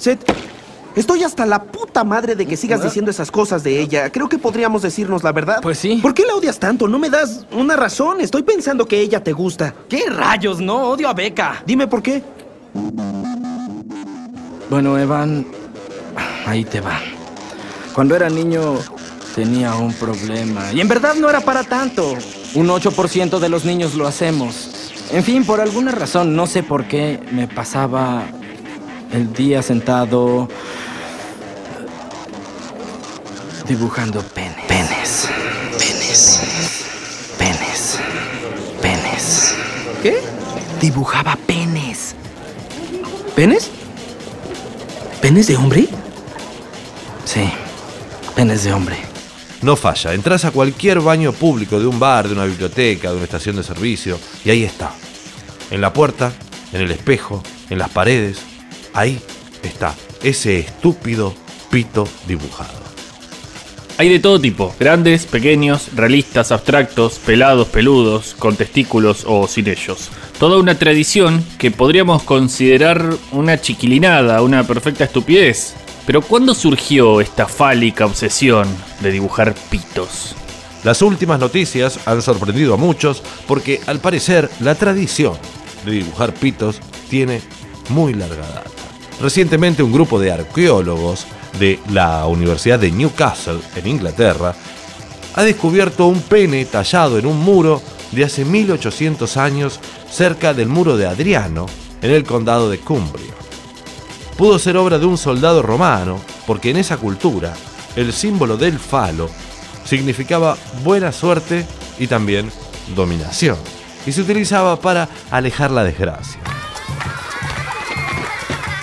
Seth, estoy hasta la puta madre de que sigas diciendo esas cosas de ella. Creo que podríamos decirnos la verdad. Pues sí. ¿Por qué la odias tanto? No me das una razón. Estoy pensando que ella te gusta. ¿Qué rayos? No, odio a Beca. Dime por qué. Bueno, Evan, ahí te va. Cuando era niño tenía un problema. Y en verdad no era para tanto. Un 8% de los niños lo hacemos. En fin, por alguna razón, no sé por qué, me pasaba el día sentado dibujando penes. Penes. Penes. Penes. Penes. ¿Qué? Dibujaba penes. ¿Penes? ¿Penes de hombre? Sí, penes de hombre. No falla, entras a cualquier baño público de un bar, de una biblioteca, de una estación de servicio, y ahí está. En la puerta, en el espejo, en las paredes, ahí está ese estúpido pito dibujado. Hay de todo tipo, grandes, pequeños, realistas, abstractos, pelados, peludos, con testículos o sin ellos. Toda una tradición que podríamos considerar una chiquilinada, una perfecta estupidez. Pero ¿cuándo surgió esta fálica obsesión de dibujar pitos? Las últimas noticias han sorprendido a muchos porque al parecer la tradición de dibujar pitos tiene muy larga data. Recientemente un grupo de arqueólogos de la Universidad de Newcastle en Inglaterra ha descubierto un pene tallado en un muro de hace 1800 años cerca del muro de Adriano en el condado de Cumbria. Pudo ser obra de un soldado romano porque en esa cultura el símbolo del falo significaba buena suerte y también dominación y se utilizaba para alejar la desgracia.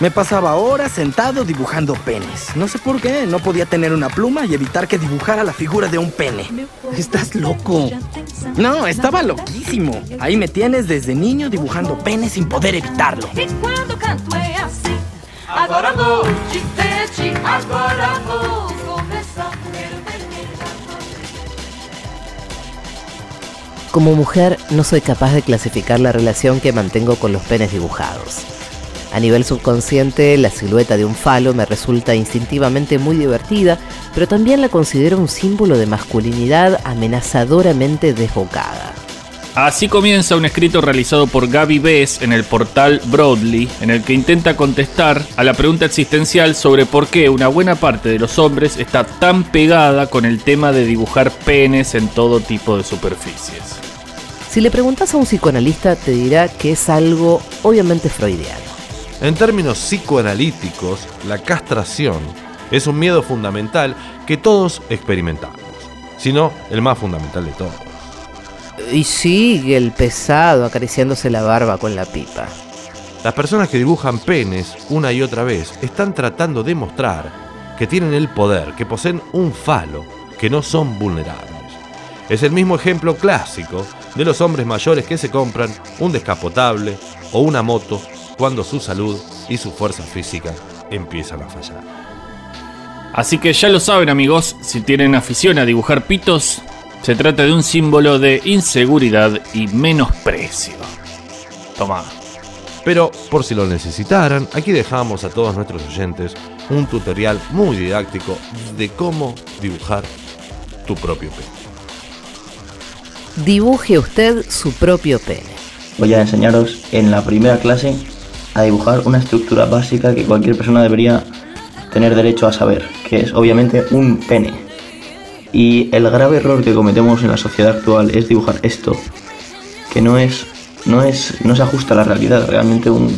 Me pasaba horas sentado dibujando penes. No sé por qué, no podía tener una pluma y evitar que dibujara la figura de un pene. Estás loco. No, estaba loquísimo. Ahí me tienes desde niño dibujando penes sin poder evitarlo. Como mujer no soy capaz de clasificar la relación que mantengo con los penes dibujados. A nivel subconsciente, la silueta de un falo me resulta instintivamente muy divertida, pero también la considero un símbolo de masculinidad amenazadoramente desbocada. Así comienza un escrito realizado por Gaby Bess en el portal Broadly, en el que intenta contestar a la pregunta existencial sobre por qué una buena parte de los hombres está tan pegada con el tema de dibujar penes en todo tipo de superficies. Si le preguntas a un psicoanalista, te dirá que es algo obviamente freudiano. En términos psicoanalíticos, la castración es un miedo fundamental que todos experimentamos, si no el más fundamental de todos. Y sigue el pesado acariciándose la barba con la pipa. Las personas que dibujan penes una y otra vez están tratando de mostrar que tienen el poder, que poseen un falo, que no son vulnerables. Es el mismo ejemplo clásico de los hombres mayores que se compran un descapotable o una moto cuando su salud y su fuerza física empiezan a fallar. Así que ya lo saben amigos, si tienen afición a dibujar pitos, se trata de un símbolo de inseguridad y menosprecio. Toma. Pero por si lo necesitaran, aquí dejamos a todos nuestros oyentes un tutorial muy didáctico de cómo dibujar tu propio pene. Dibuje usted su propio pene. Voy a enseñaros en la primera clase a dibujar una estructura básica que cualquier persona debería tener derecho a saber, que es obviamente un pene. Y el grave error que cometemos en la sociedad actual es dibujar esto, que no es no es no se ajusta a la realidad, realmente un,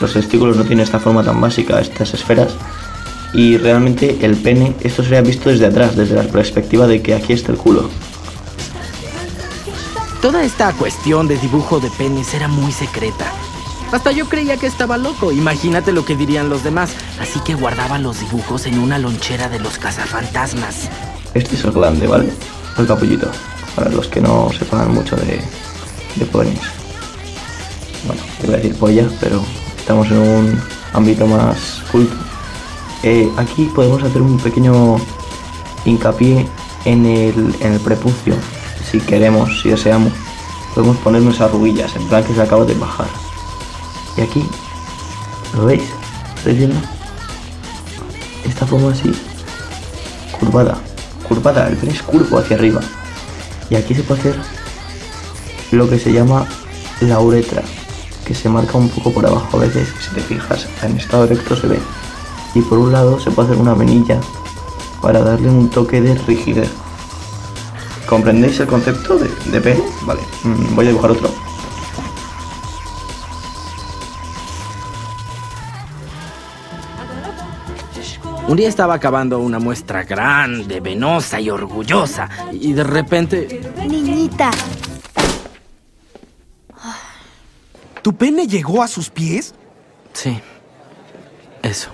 los testículos no tienen esta forma tan básica, estas esferas y realmente el pene esto sería visto desde atrás, desde la perspectiva de que aquí está el culo. Toda esta cuestión de dibujo de penes era muy secreta. Hasta yo creía que estaba loco. Imagínate lo que dirían los demás. Así que guardaba los dibujos en una lonchera de los cazafantasmas. Este es el glande, ¿vale? El capullito, para los que no sepan mucho de, de penes. Bueno, iba a decir polla, pero estamos en un ámbito más culto. Eh, aquí podemos hacer un pequeño hincapié en el, en el prepucio. Si queremos, si deseamos, podemos ponernos arruguillas, en plan que se acaba de bajar. Aquí, ¿lo veis? ¿Estáis viendo? esta forma así, curvada, curvada, el pene es curvo hacia arriba. Y aquí se puede hacer lo que se llama la uretra, que se marca un poco por abajo a veces, si te fijas, en estado erecto se ve. Y por un lado se puede hacer una venilla para darle un toque de rigidez. ¿Comprendéis el concepto de, de pene? Vale, mm, voy a dibujar otro. Un día estaba acabando una muestra grande, venosa y orgullosa. Y de repente... Niñita, ¿Tu pene llegó a sus pies? Sí. Eso.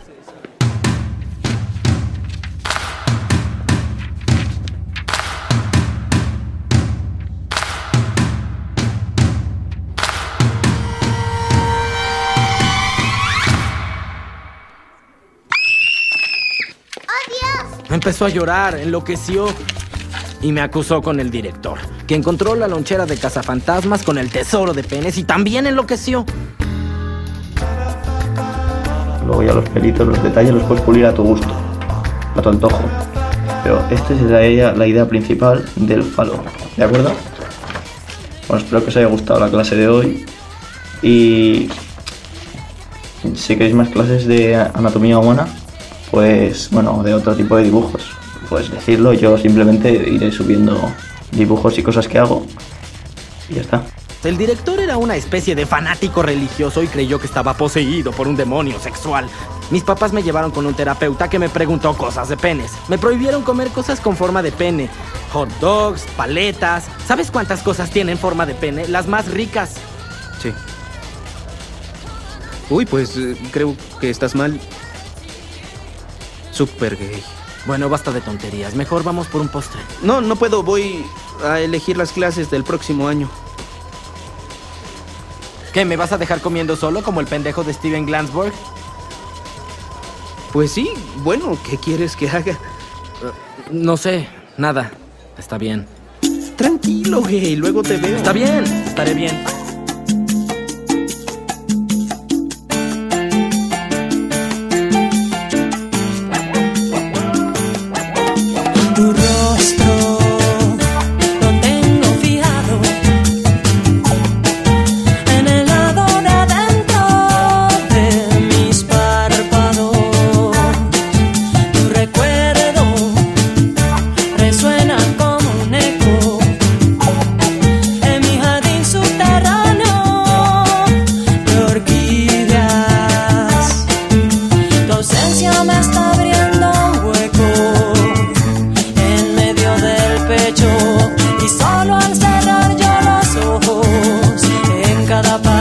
Empezó a llorar, enloqueció y me acusó con el director, que encontró la lonchera de cazafantasmas con el tesoro de penes y también enloqueció. Luego ya los pelitos, los detalles los puedes pulir a tu gusto, a tu antojo. Pero esta es la idea, la idea principal del falo, ¿de acuerdo? Bueno, espero que os haya gustado la clase de hoy. Y si queréis más clases de anatomía humana, pues bueno, de otro tipo de dibujos, pues decirlo, yo simplemente iré subiendo dibujos y cosas que hago y ya está. El director era una especie de fanático religioso y creyó que estaba poseído por un demonio sexual. Mis papás me llevaron con un terapeuta que me preguntó cosas de penes. Me prohibieron comer cosas con forma de pene. Hot dogs, paletas. ¿Sabes cuántas cosas tienen forma de pene? Las más ricas. Sí. Uy, pues eh, creo que estás mal. Súper gay. Bueno, basta de tonterías. Mejor vamos por un postre. No, no puedo. Voy a elegir las clases del próximo año. ¿Qué? ¿Me vas a dejar comiendo solo como el pendejo de Steven Glansburg? Pues sí, bueno, ¿qué quieres que haga? No sé, nada. Está bien. Tranquilo, gay, luego te veo. Está bien, estaré bien. cada paso.